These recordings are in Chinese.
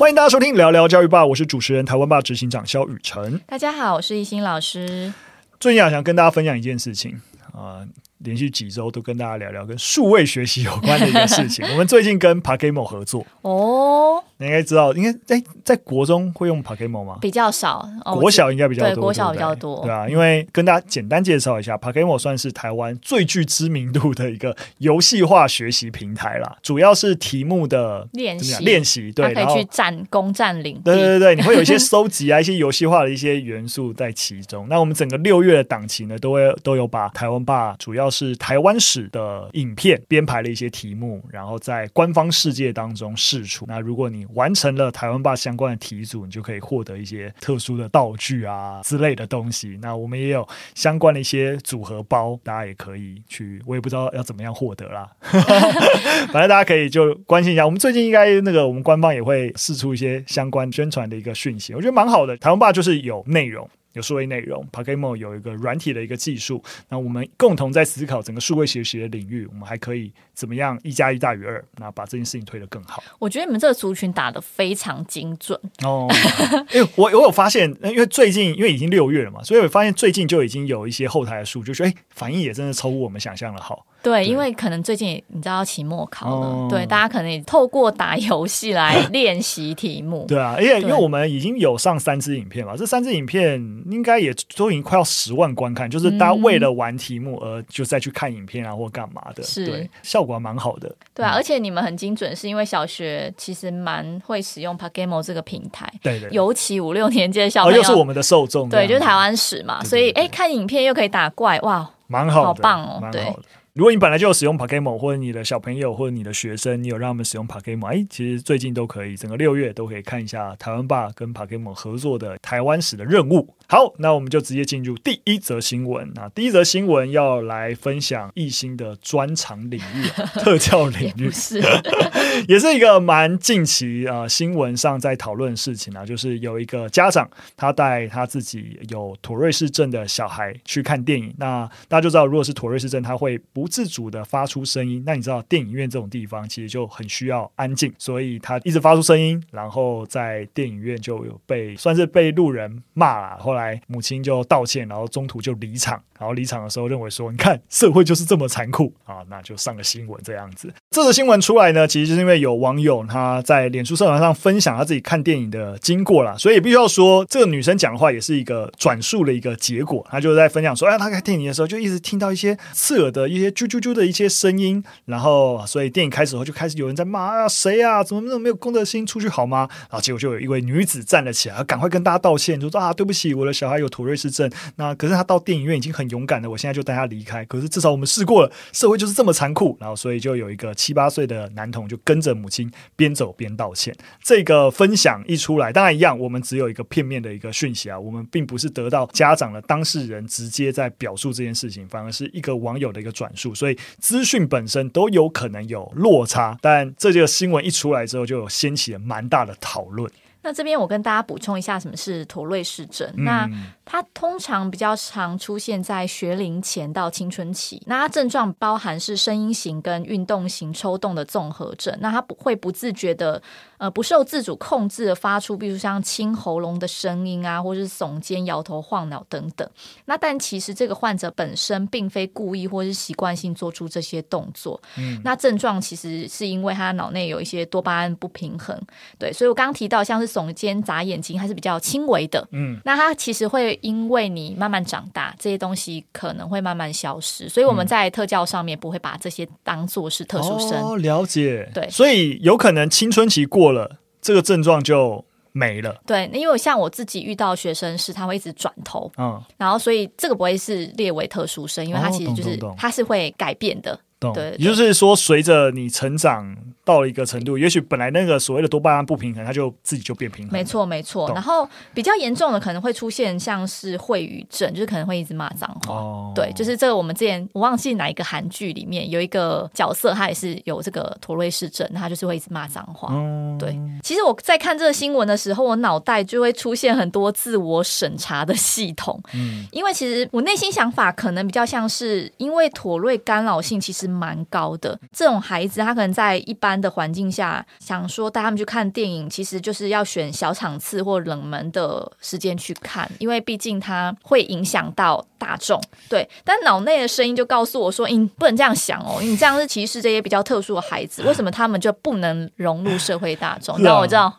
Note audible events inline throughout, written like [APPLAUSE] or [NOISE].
欢迎大家收听聊聊教育吧，我是主持人台湾吧执行长肖雨辰。大家好，我是懿心老师。最近啊，想跟大家分享一件事情啊。呃连续几周都跟大家聊聊跟数位学习有关的一个事情。[LAUGHS] 我们最近跟 Pakemo 合作。哦，你应该知道，应该在在国中会用 Pakemo 吗？比较少，哦、国小应该比较多，对，国小比较多，对啊，因为跟大家简单介绍一下，Pakemo 算是台湾最具知名度的一个游戏化学习平台啦，主要是题目的练习练习，对，可以去占攻占领。地，对对对，你会有一些收集啊，一些游戏化的一些元素在其中。那我们整个六月的档期呢，都会都有把台湾霸，主要是台湾史的影片编排了一些题目，然后在官方世界当中试出。那如果你完成了台湾霸相关的题组，你就可以获得一些特殊的道具啊之类的东西。那我们也有相关的一些组合包，大家也可以去。我也不知道要怎么样获得啦，[LAUGHS] 反正大家可以就关心一下。我们最近应该那个我们官方也会试出一些相关宣传的一个讯息，我觉得蛮好的。台湾霸就是有内容。有数位内容 p o k e m o 有一个软体的一个技术，那我们共同在思考整个数位学习的领域，我们还可以怎么样一加一大于二，那把这件事情推得更好。我觉得你们这个族群打得非常精准哦，因为我我有发现，因为最近因为已经六月了嘛，所以我发现最近就已经有一些后台的数据，就说哎，反应也真的超乎我们想象的好。对，因为可能最近你知道要期末考了，哦、对，大家可能也透过打游戏来练习题目。[LAUGHS] 对啊，而且因为我们已经有上三支影片嘛，这三支影片应该也都已经快要十万观看，就是大家为了玩题目而就再去看影片啊，或干嘛的，是。对，效果还蛮好的。对啊，而且你们很精准，是因为小学其实蛮会使用 Pakemo 这个平台，对对，尤其五六年级的小朋友，又是我们的受众，对，就是台湾史嘛，所以哎，看影片又可以打怪，哇，蛮好，好棒哦，对。如果你本来就有使用 Pokemon，或者你的小朋友或者你的学生，你有让他们使用 Pokemon，哎，其实最近都可以，整个六月都可以看一下台湾爸跟 Pokemon 合作的台湾史的任务。好，那我们就直接进入第一则新闻。那第一则新闻要来分享艺兴的专长领域，[LAUGHS] 特教领域，也是，[LAUGHS] 也是一个蛮近期啊、呃、新闻上在讨论的事情啊，就是有一个家长他带他自己有妥瑞氏症的小孩去看电影。那大家就知道，如果是妥瑞氏症，他会不自主的发出声音。那你知道电影院这种地方其实就很需要安静，所以他一直发出声音，然后在电影院就有被算是被路人骂了。后来。母亲就道歉，然后中途就离场。然后离场的时候认为说：“你看社会就是这么残酷啊！”那就上个新闻这样子。这个新闻出来呢，其实就是因为有网友他在脸书社团上分享他自己看电影的经过啦，所以也必须要说，这个女生讲的话也是一个转述的一个结果。她就在分享说：“哎，她看电影的时候就一直听到一些刺耳的一些啾啾啾的一些声音，然后所以电影开始后就开始有人在骂啊，谁啊？怎么那么没有公德心？出去好吗？”然后结果就有一位女子站了起来，赶快跟大家道歉，就说：“啊，对不起，我的小孩有妥瑞氏症。那可是他到电影院已经很勇敢了，我现在就带他离开。可是至少我们试过了，社会就是这么残酷。然后，所以就有一个七八岁的男童就跟着母亲边走边道歉。这个分享一出来，当然一样，我们只有一个片面的一个讯息啊，我们并不是得到家长的当事人直接在表述这件事情，反而是一个网友的一个转，所以资讯本身都有可能有落差。但这个新闻一出来之后，就有掀起了蛮大的讨论。那这边我跟大家补充一下，什么是妥瑞氏症？嗯、那它通常比较常出现在学龄前到青春期。那它症状包含是声音型跟运动型抽动的综合症。那它不会不自觉的。呃，不受自主控制的发出，比如像清喉咙的声音啊，或是耸肩、摇头晃脑等等。那但其实这个患者本身并非故意或是习惯性做出这些动作。嗯，那症状其实是因为他脑内有一些多巴胺不平衡。对，所以我刚刚提到像是耸肩、眨眼睛，还是比较轻微的。嗯，那他其实会因为你慢慢长大，这些东西可能会慢慢消失。所以我们在特教上面不会把这些当做是特殊生。哦，了解。对，所以有可能青春期过了，这个症状就没了。对，因为像我自己遇到学生是，他会一直转头，嗯，然后所以这个不会是列为特殊生，因为他其实就是他是会改变的。对，也就是说，随着你成长到了一个程度，也许本来那个所谓的多巴胺不平衡，它就自己就变平衡。没错，没错。然后比较严重的可能会出现像是秽语症，就是可能会一直骂脏话。哦，对，就是这个我们之前我忘记哪一个韩剧里面有一个角色，他也是有这个妥瑞氏症，他就是会一直骂脏话。嗯，对。其实我在看这个新闻的时候，我脑袋就会出现很多自我审查的系统。嗯，因为其实我内心想法可能比较像是，因为妥瑞干扰性其实蛮高的。这种孩子，他可能在一般的环境下，想说带他们去看电影，其实就是要选小场次或冷门的时间去看，因为毕竟他会影响到大众。对，但脑内的声音就告诉我说：“你不能这样想哦，你这样是歧视这些比较特殊的孩子。[LAUGHS] 为什么他们就不能融入社会大众？”那我知道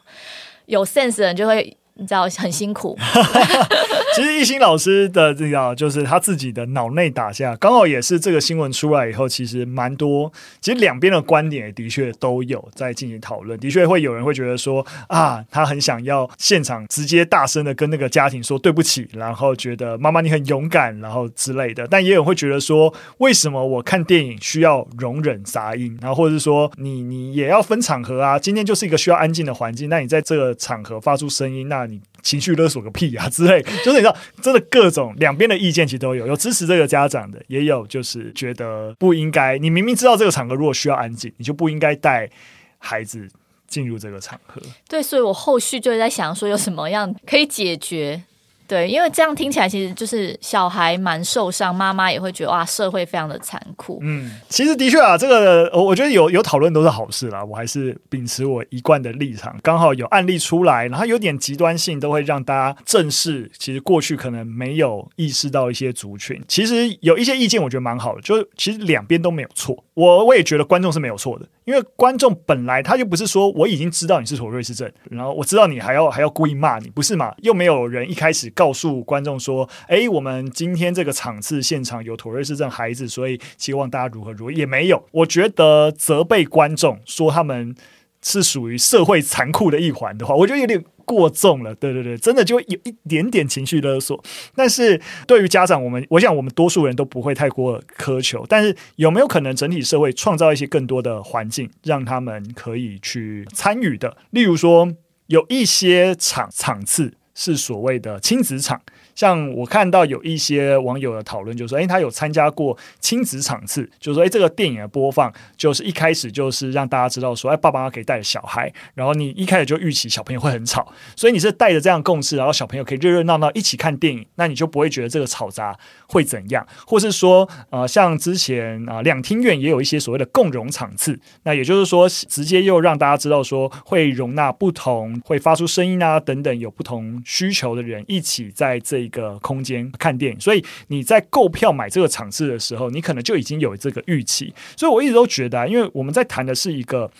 有 sense 的人就会。你知道很辛苦。[LAUGHS] [LAUGHS] 其实艺兴老师的这个就是他自己的脑内打下，刚好也是这个新闻出来以后，其实蛮多。其实两边的观点的确都有在进行讨论。的确会有人会觉得说啊，他很想要现场直接大声的跟那个家庭说对不起，然后觉得妈妈你很勇敢，然后之类的。但也有人会觉得说，为什么我看电影需要容忍杂音？然后或者是说你你也要分场合啊？今天就是一个需要安静的环境，那你在这个场合发出声音，那你情绪勒索个屁啊 [LAUGHS] 之类，就是你知道，真的各种两边的意见其实都有，有支持这个家长的，也有就是觉得不应该。你明明知道这个场合如果需要安静，你就不应该带孩子进入这个场合。对，所以我后续就在想说，有什么样可以解决。对，因为这样听起来其实就是小孩蛮受伤，妈妈也会觉得哇，社会非常的残酷。嗯，其实的确啊，这个我我觉得有有讨论都是好事啦。我还是秉持我一贯的立场，刚好有案例出来，然后有点极端性，都会让大家正视。其实过去可能没有意识到一些族群，其实有一些意见，我觉得蛮好的，就是其实两边都没有错。我我也觉得观众是没有错的。因为观众本来他就不是说我已经知道你是妥瑞氏症，然后我知道你还要还要故意骂你，不是嘛？又没有人一开始告诉观众说，哎，我们今天这个场次现场有妥瑞氏症孩子，所以希望大家如何如何，也没有。我觉得责备观众说他们是属于社会残酷的一环的话，我觉得有点。过重了，对对对，真的就有一点点情绪勒索。但是对于家长，我们我想我们多数人都不会太过苛求。但是有没有可能整体社会创造一些更多的环境，让他们可以去参与的？例如说，有一些场场次是所谓的亲子场。像我看到有一些网友的讨论，就是说，诶，他有参加过亲子场次，就是说，诶，这个电影的播放，就是一开始就是让大家知道说，诶，爸爸妈妈可以带着小孩，然后你一开始就预期小朋友会很吵，所以你是带着这样共识，然后小朋友可以热热闹闹一起看电影，那你就不会觉得这个吵杂会怎样，或是说，呃，像之前啊，两厅院也有一些所谓的共融场次，那也就是说，直接又让大家知道说，会容纳不同会发出声音啊等等有不同需求的人一起在这一。个空间看电影，所以你在购票买这个场次的时候，你可能就已经有这个预期。所以我一直都觉得啊，因为我们在谈的是一个。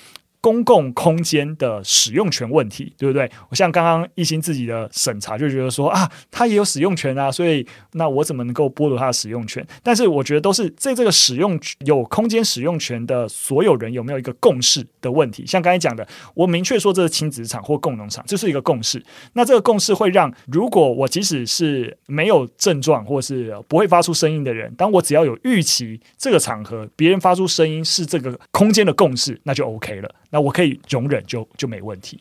公共空间的使用权问题，对不对？我像刚刚一心自己的审查，就觉得说啊，他也有使用权啊，所以那我怎么能够剥夺他的使用权？但是我觉得都是在这个使用有空间使用权的所有人有没有一个共识的问题。像刚才讲的，我明确说这是亲子场或共融场，这是一个共识。那这个共识会让，如果我即使是没有症状或是不会发出声音的人，当我只要有预期这个场合别人发出声音是这个空间的共识，那就 OK 了。那我可以容忍就，就就没问题。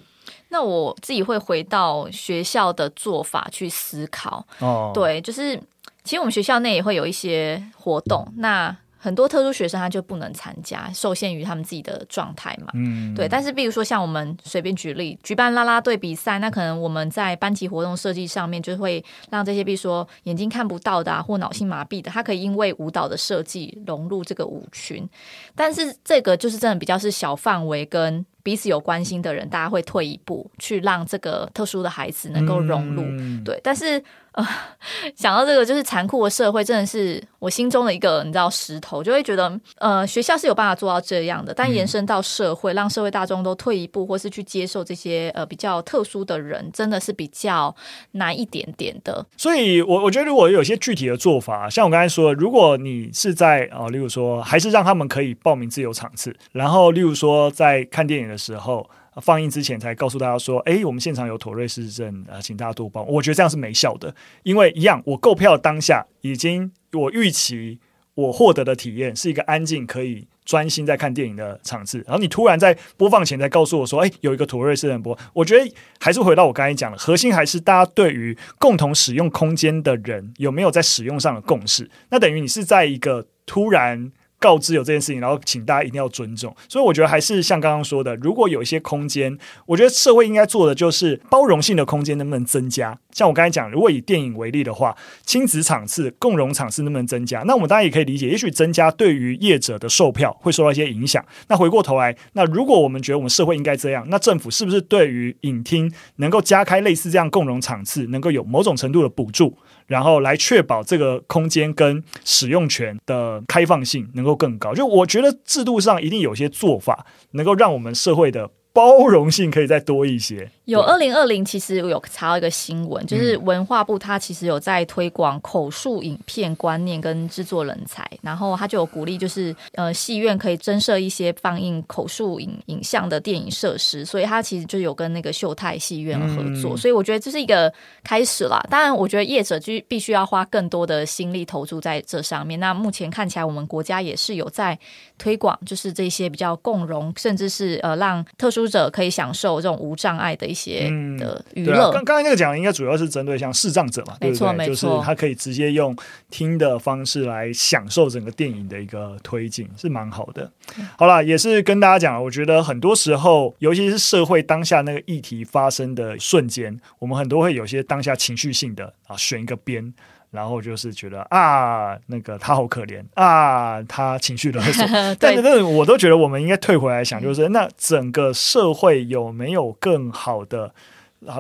那我自己会回到学校的做法去思考。哦，对，就是其实我们学校内也会有一些活动。嗯、那很多特殊学生他就不能参加，受限于他们自己的状态嘛。嗯，对。但是，比如说像我们随便举例，举办啦啦队比赛，那可能我们在班级活动设计上面就会让这些，比如说眼睛看不到的啊，或脑性麻痹的，他可以因为舞蹈的设计融入这个舞群。但是这个就是真的比较是小范围跟。彼此有关心的人，大家会退一步去让这个特殊的孩子能够融入。嗯、对，但是 [LAUGHS] 想到这个就是残酷的社会，真的是我心中的一个你知道石头，就会觉得呃，学校是有办法做到这样的，但延伸到社会，让社会大众都退一步，或是去接受这些呃比较特殊的人，真的是比较难一点点的。所以我我觉得如果有些具体的做法，像我刚才说的，如果你是在啊、呃，例如说，还是让他们可以报名自由场次，然后例如说在看电影的时候，放映之前才告诉大家说：“哎，我们现场有妥瑞氏症，呃，请大家多帮。”我觉得这样是没效的，因为一样，我购票当下已经我预期我获得的体验是一个安静、可以专心在看电影的场次。然后你突然在播放前才告诉我说：“哎，有一个妥瑞氏症播。”我觉得还是回到我刚才讲的核心，还是大家对于共同使用空间的人有没有在使用上的共识。那等于你是在一个突然。告知有这件事情，然后请大家一定要尊重。所以我觉得还是像刚刚说的，如果有一些空间，我觉得社会应该做的就是包容性的空间能不能增加？像我刚才讲，如果以电影为例的话，亲子场次、共融场次能不能增加？那我们当然也可以理解，也许增加对于业者的售票会受到一些影响。那回过头来，那如果我们觉得我们社会应该这样，那政府是不是对于影厅能够加开类似这样共融场次，能够有某种程度的补助？然后来确保这个空间跟使用权的开放性能够更高，就我觉得制度上一定有些做法，能够让我们社会的包容性可以再多一些。有二零二零，其实有查到一个新闻，就是文化部它其实有在推广口述影片观念跟制作人才，然后他就有鼓励，就是呃戏院可以增设一些放映口述影影像的电影设施，所以他其实就有跟那个秀泰戏院合作，所以我觉得这是一个开始啦。当然，我觉得业者就必须要花更多的心力投注在这上面。那目前看起来，我们国家也是有在推广，就是这些比较共融，甚至是呃让特殊者可以享受这种无障碍的一些。嗯的娱乐，刚刚才那个讲应该主要是针对像视障者嘛，对不对？没错，就是他可以直接用听的方式来享受整个电影的一个推进，是蛮好的。好了，也是跟大家讲，我觉得很多时候，尤其是社会当下那个议题发生的瞬间，我们很多会有些当下情绪性的啊，选一个边。然后就是觉得啊，那个他好可怜啊，他情绪勒索。[LAUGHS] 但是，但是我都觉得我们应该退回来想，就是那整个社会有没有更好的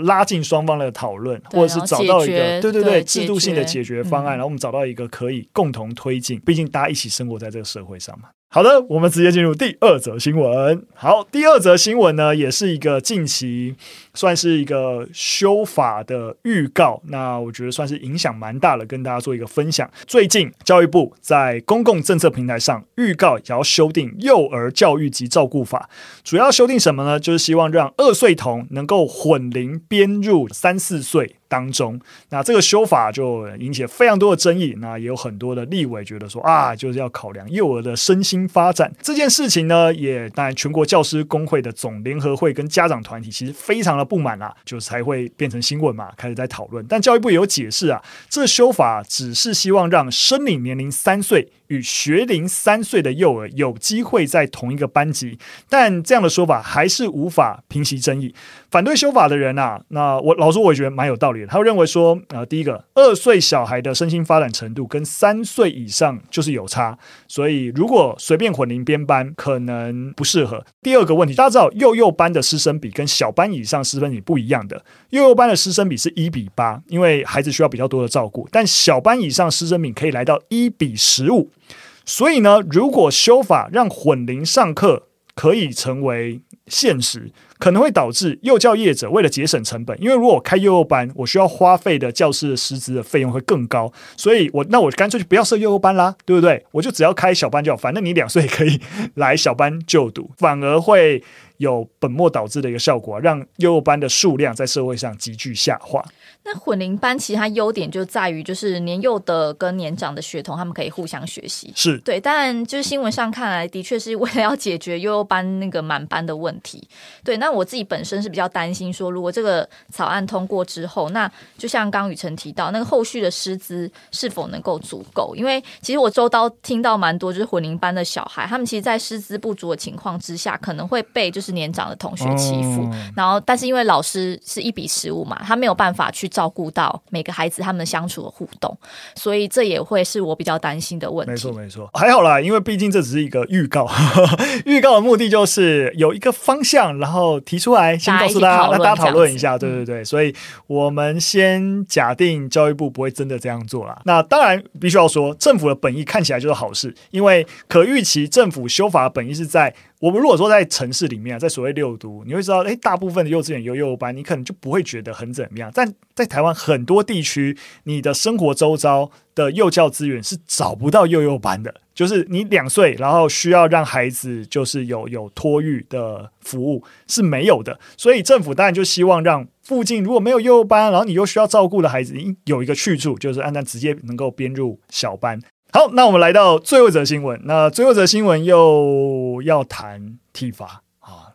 拉近双方的讨论，或者是找到一个对对对制度性的解决方案，然后我们找到一个可以共同推进。毕竟大家一起生活在这个社会上嘛。好的，我们直接进入第二则新闻。好，第二则新闻呢，也是一个近期算是一个修法的预告。那我觉得算是影响蛮大的，跟大家做一个分享。最近教育部在公共政策平台上预告，也要修订幼儿教育及照顾法。主要修订什么呢？就是希望让二岁童能够混龄编入三四岁当中，那这个修法就引起了非常多的争议。那也有很多的立委觉得说啊，就是要考量幼儿的身心发展这件事情呢，也当然全国教师工会的总联合会跟家长团体其实非常的不满啦，就是才会变成新闻嘛，开始在讨论。但教育部也有解释啊，这修法只是希望让生理年龄三岁与学龄三岁的幼儿有机会在同一个班级，但这样的说法还是无法平息争议。反对修法的人啊，那我老实说，我也觉得蛮有道理他会认为说，呃，第一个，二岁小孩的身心发展程度跟三岁以上就是有差，所以如果随便混龄编班，可能不适合。第二个问题，大家知道幼幼班的师生比跟小班以上师生比不一样的，幼幼班的师生比是一比八，因为孩子需要比较多的照顾，但小班以上师生比可以来到一比十五。所以呢，如果修法让混龄上课可以成为现实。可能会导致幼教业者为了节省成本，因为如果我开幼幼班，我需要花费的教师的师资的费用会更高，所以我那我干脆就不要设幼幼班啦，对不对？我就只要开小班就好，反正你两岁可以 [LAUGHS] 来小班就读，反而会有本末倒置的一个效果，让幼幼班的数量在社会上急剧下滑。那混龄班其实它优点就在于，就是年幼的跟年长的学童他们可以互相学习，是对。但就是新闻上看来，的确是为了要解决幼幼班那个满班的问题。对，那我自己本身是比较担心说，如果这个草案通过之后，那就像刚雨辰提到，那个后续的师资是否能够足够？因为其实我周遭听到蛮多，就是混龄班的小孩，他们其实，在师资不足的情况之下，可能会被就是年长的同学欺负。哦、然后，但是因为老师是一比十五嘛，他没有办法去。照顾到每个孩子他们相处的互动，所以这也会是我比较担心的问题。没错，没错，还好啦，因为毕竟这只是一个预告，[LAUGHS] 预告的目的就是有一个方向，然后提出来先告诉大家，让大家讨论一下。对对对，所以我们先假定教育部不会真的这样做啦。那当然必须要说，政府的本意看起来就是好事，因为可预期政府修法的本意是在。我们如果说在城市里面，在所谓六都，你会知道，诶，大部分的幼稚园有幼幼班，你可能就不会觉得很怎么样。但在台湾很多地区，你的生活周遭的幼教资源是找不到幼幼班的，就是你两岁，然后需要让孩子就是有有托育的服务是没有的。所以政府当然就希望让附近如果没有幼幼班，然后你又需要照顾的孩子，有一个去处，就是按照直接能够编入小班。好，那我们来到最后一则新闻。那最后一则新闻又要谈体罚，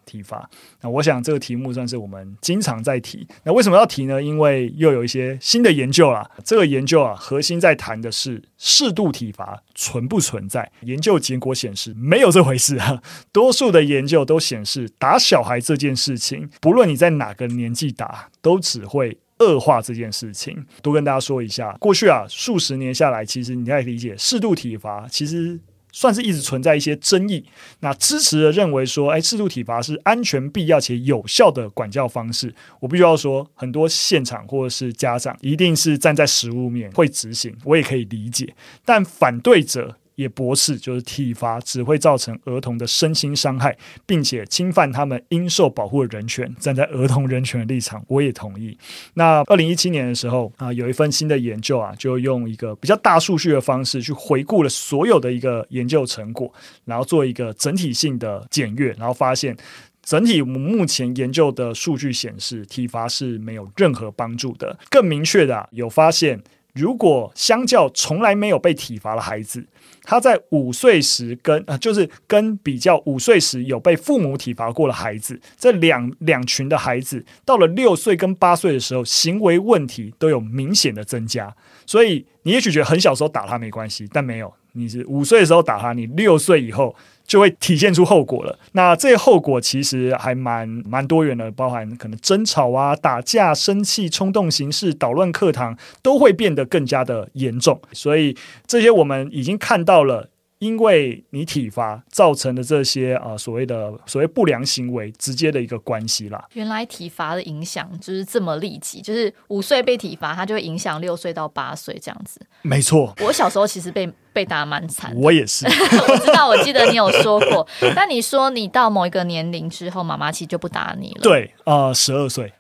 体罚。那我想这个题目算是我们经常在提。那为什么要提呢？因为又有一些新的研究啦。这个研究啊，核心在谈的是适度体罚存不存在。研究结果显示，没有这回事啊。多数的研究都显示，打小孩这件事情，不论你在哪个年纪打，都只会。恶化这件事情，多跟大家说一下。过去啊，数十年下来，其实你可以理解，适度体罚其实算是一直存在一些争议。那支持的认为说，哎，适度体罚是安全、必要且有效的管教方式。我必须要说，很多现场或者是家长一定是站在实物面会执行，我也可以理解。但反对者。也驳斥，就是体罚只会造成儿童的身心伤害，并且侵犯他们应受保护的人权。站在儿童人权的立场，我也同意。那二零一七年的时候啊，有一份新的研究啊，就用一个比较大数据的方式去回顾了所有的一个研究成果，然后做一个整体性的检阅，然后发现整体我们目前研究的数据显示，体罚是没有任何帮助的。更明确的，有发现，如果相较从来没有被体罚的孩子。他在五岁时跟啊，就是跟比较五岁时有被父母体罚过的孩子，这两两群的孩子，到了六岁跟八岁的时候，行为问题都有明显的增加。所以你也许觉得很小时候打他没关系，但没有，你是五岁的时候打他，你六岁以后。就会体现出后果了。那这些后果其实还蛮蛮多元的，包含可能争吵啊、打架、生气、冲动行事、捣乱课堂，都会变得更加的严重。所以这些我们已经看到了，因为你体罚造成的这些啊所谓的所谓不良行为，直接的一个关系啦。原来体罚的影响就是这么立即，就是五岁被体罚，它就会影响六岁到八岁这样子。没错，我小时候其实被。被打蛮惨，我也是。[LAUGHS] 我知道，我记得你有说过。[LAUGHS] 但你说你到某一个年龄之后，妈妈其实就不打你了。对，呃，十二岁，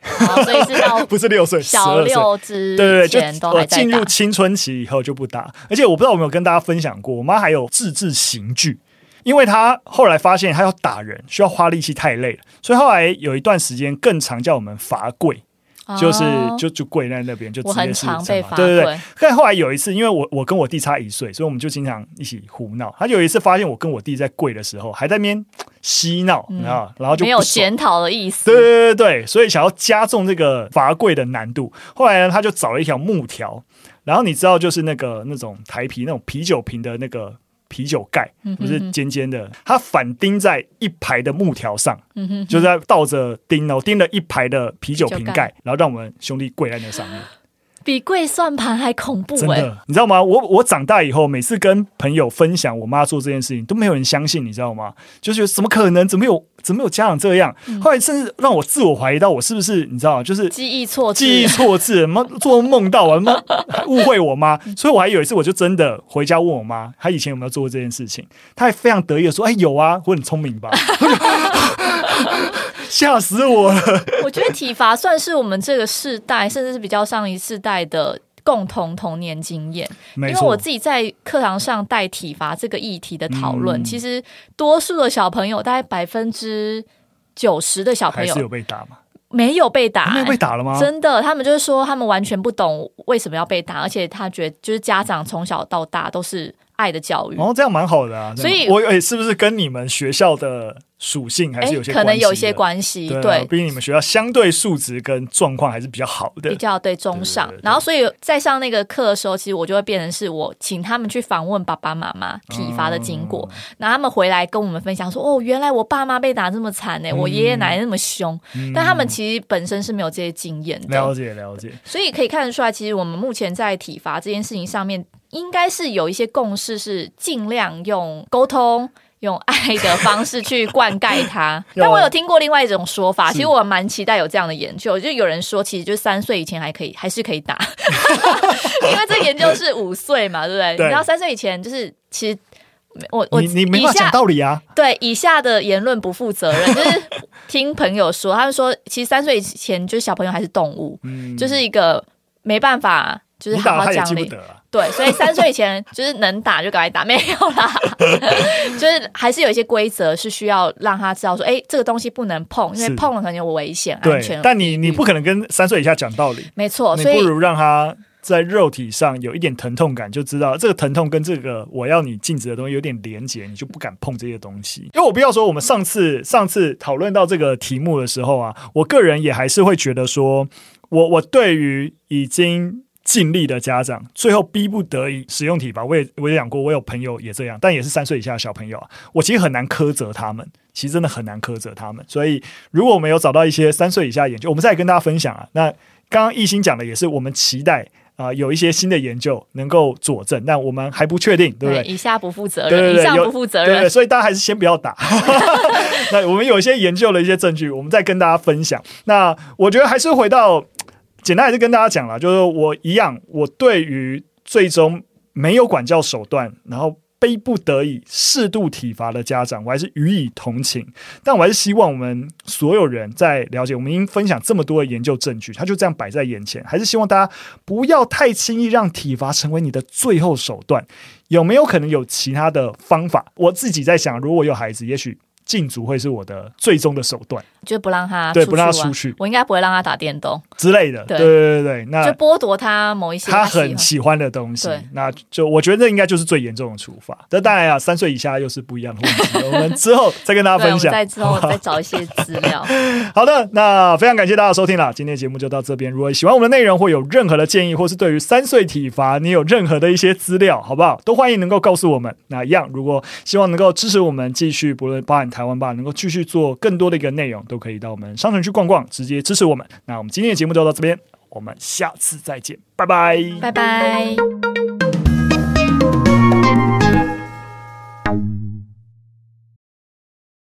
所以是到 [LAUGHS] 不是六岁，小六之对对对，就我进入青春期以后就不打。而且我不知道我有没有跟大家分享过，我妈还有自制刑具，因为她后来发现她要打人需要花力气太累了，所以后来有一段时间更常叫我们罚跪。就是就就跪在那边，就直接是。我很常被罚跪。对对对。但后来有一次，因为我我跟我弟差一岁，所以我们就经常一起胡闹。他有一次发现我跟我弟在跪的时候，还在那边嬉闹，你知道，然后就没有检讨的意思。对对对对，所以想要加重这个罚跪的难度。后来呢，他就找了一条木条，然后你知道，就是那个那种台啤那种啤酒瓶的那个。啤酒盖不是尖尖的，它反钉在一排的木条上，就是在倒着钉哦，钉了一排的啤酒瓶盖，然后让我们兄弟跪在那上面。比跪算盘还恐怖，欸，真的，你知道吗？我我长大以后，每次跟朋友分享我妈做这件事情，都没有人相信，你知道吗？就是怎么可能？怎么有？怎么有家长这样？嗯、后来甚至让我自我怀疑到，我是不是你知道？就是记忆错记忆错字，什么做梦到啊？什么误会我妈？[LAUGHS] 所以我还有一次，我就真的回家问我妈，她以前有没有做过这件事情？她还非常得意的说：“哎，有啊，我很聪明吧？” [LAUGHS] [LAUGHS] 吓死我了！我觉得体罚算是我们这个世代，甚至是比较上一世代的共同童年经验。因为我自己在课堂上带体罚这个议题的讨论，嗯、其实多数的小朋友，大概百分之九十的小朋友是有被打吗？没有被打、欸，没有被打了吗？真的，他们就是说，他们完全不懂为什么要被打，而且他觉得，就是家长从小到大都是爱的教育。哦，这样蛮好的啊。所以，我诶，是不是跟你们学校的？属性还是有些可能有一些关系，对，毕竟你们学校相对素质跟状况还是比较好的，比较对中上。然后，所以在上那个课的时候，其实我就会变成是我请他们去访问爸爸妈妈体罚的经过，然后他们回来跟我们分享说：“哦，原来我爸妈被打这么惨呢，我爷爷奶奶那么凶。”但他们其实本身是没有这些经验的，了解了解。所以可以看得出来，其实我们目前在体罚这件事情上面，应该是有一些共识，是尽量用沟通。用爱的方式去灌溉它，[LAUGHS] 但我有听过另外一种说法，其实我蛮期待有这样的研究。就有人说，其实就三岁以前还可以，还是可以打，[LAUGHS] 因为这研究是五岁嘛，对不对？对，你知道三岁以前就是其实我我你你没法讲道理啊。对，以下的言论不负责任，就是听朋友说，他们说其实三岁以前就是小朋友还是动物，嗯，就是一个没办法。就是好好讲理，对，所以三岁以前 [LAUGHS] 就是能打就赶快打，没有啦，就是还是有一些规则是需要让他知道说，哎，这个东西不能碰，因为碰了可能有危险、安全。但你你不可能跟三岁以下讲道理，没错，所以不如让他在肉体上有一点疼痛感，就知道这个疼痛跟这个我要你禁止的东西有点连结，你就不敢碰这些东西。因为我不要说，我们上次上次讨论到这个题目的时候啊，我个人也还是会觉得说，我我对于已经尽力的家长，最后逼不得已使用体罚，我也我也讲过，我有朋友也这样，但也是三岁以下的小朋友啊，我其实很难苛责他们，其实真的很难苛责他们。所以，如果我们有找到一些三岁以下研究，我们再跟大家分享啊。那刚刚艺兴讲的也是，我们期待。啊、呃，有一些新的研究能够佐证，但我们还不确定，对不对？以下不负责任，对对对，以上不负责任，对，对，所以大家还是先不要打。[LAUGHS] [LAUGHS] 那我们有一些研究的一些证据，我们再跟大家分享。那我觉得还是回到简单，还是跟大家讲了，就是我一样，我对于最终没有管教手段，然后。非不得已适度体罚的家长，我还是予以同情。但我还是希望我们所有人在了解，我们已经分享这么多的研究证据，它就这样摆在眼前，还是希望大家不要太轻易让体罚成为你的最后手段。有没有可能有其他的方法？我自己在想，如果有孩子，也许。禁足会是我的最终的手段，就不让他对，不让他出去。我应该不会让他打电动之类的。对对对对，那就剥夺他某一些他很喜欢的东西。那就我觉得这应该就是最严重的处罚。这当然啊，三岁以下又是不一样的问题。[LAUGHS] 我们之后再跟大家分享，再之后再找一些资料。[LAUGHS] 好的，那非常感谢大家收听了，今天节目就到这边。如果喜欢我们的内容，或有任何的建议，或是对于三岁体罚你有任何的一些资料，好不好？都欢迎能够告诉我们。那一样，如果希望能够支持我们继续，不论包含台湾吧，能够继续。做更多的一个内容，都可以到我们商城去逛逛，直接支持我们。那我们今天的节目就到这边，我们下次再见，拜拜，拜拜。